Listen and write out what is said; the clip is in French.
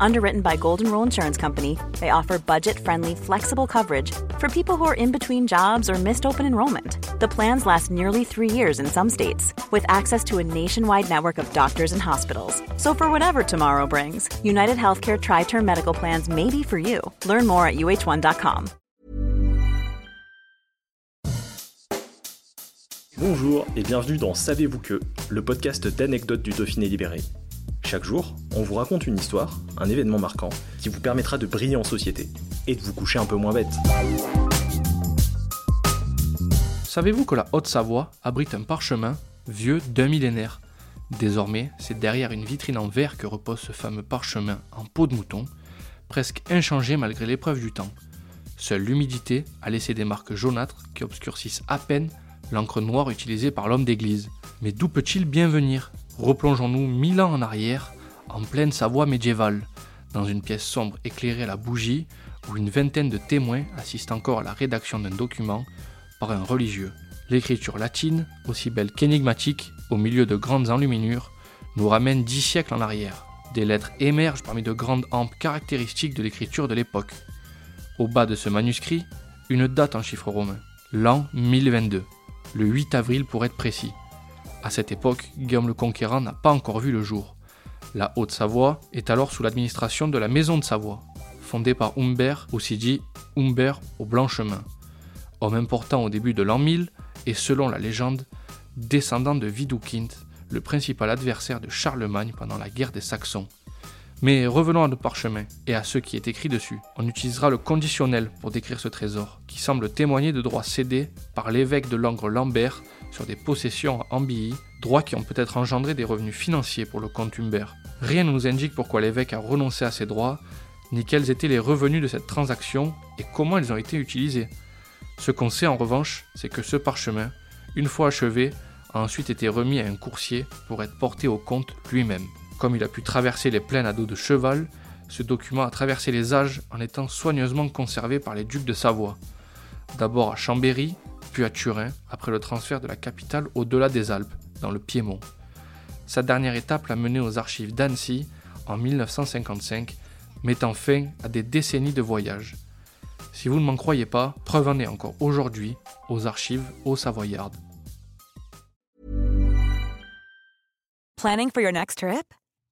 Underwritten by Golden Rule Insurance Company, they offer budget friendly, flexible coverage for people who are in between jobs or missed open enrollment. The plans last nearly three years in some states, with access to a nationwide network of doctors and hospitals. So, for whatever tomorrow brings, United Healthcare Tri Term Medical Plans may be for you. Learn more at uh1.com. Bonjour et bienvenue dans Savez-vous que, le podcast d'anecdotes du Dauphiné libéré. Chaque jour, on vous raconte une histoire, un événement marquant, qui vous permettra de briller en société et de vous coucher un peu moins bête. Savez-vous que la Haute-Savoie abrite un parchemin vieux d'un millénaire? Désormais, c'est derrière une vitrine en verre que repose ce fameux parchemin en peau de mouton, presque inchangé malgré l'épreuve du temps. Seule l'humidité a laissé des marques jaunâtres qui obscurcissent à peine l'encre noire utilisée par l'homme d'église. Mais d'où peut-il bien venir? Replongeons-nous mille ans en arrière, en pleine Savoie médiévale, dans une pièce sombre éclairée à la bougie, où une vingtaine de témoins assistent encore à la rédaction d'un document par un religieux. L'écriture latine, aussi belle qu'énigmatique, au milieu de grandes enluminures, nous ramène dix siècles en arrière. Des lettres émergent parmi de grandes hampes caractéristiques de l'écriture de l'époque. Au bas de ce manuscrit, une date en chiffres romains, l'an 1022 le 8 avril pour être précis. À cette époque, Guillaume le Conquérant n'a pas encore vu le jour. La Haute-Savoie est alors sous l'administration de la Maison de Savoie, fondée par Humbert, aussi dit Humbert au Blanchemin. Homme important au début de l'an 1000 et selon la légende, descendant de Widukind, le principal adversaire de Charlemagne pendant la guerre des Saxons. Mais revenons à nos parchemins et à ce qui est écrit dessus. On utilisera le conditionnel pour décrire ce trésor, qui semble témoigner de droits cédés par l'évêque de Langres Lambert sur des possessions à Ambilly, droits qui ont peut-être engendré des revenus financiers pour le comte Humbert. Rien ne nous indique pourquoi l'évêque a renoncé à ces droits, ni quels étaient les revenus de cette transaction et comment ils ont été utilisés. Ce qu'on sait en revanche, c'est que ce parchemin, une fois achevé, a ensuite été remis à un coursier pour être porté au comte lui-même. Comme il a pu traverser les plaines à dos de cheval, ce document a traversé les âges en étant soigneusement conservé par les ducs de Savoie. D'abord à Chambéry, puis à Turin, après le transfert de la capitale au-delà des Alpes, dans le Piémont. Sa dernière étape l'a mené aux archives d'Annecy en 1955, mettant fin à des décennies de voyages. Si vous ne m'en croyez pas, preuve en est encore aujourd'hui aux archives au Savoyard. Planning for your next trip?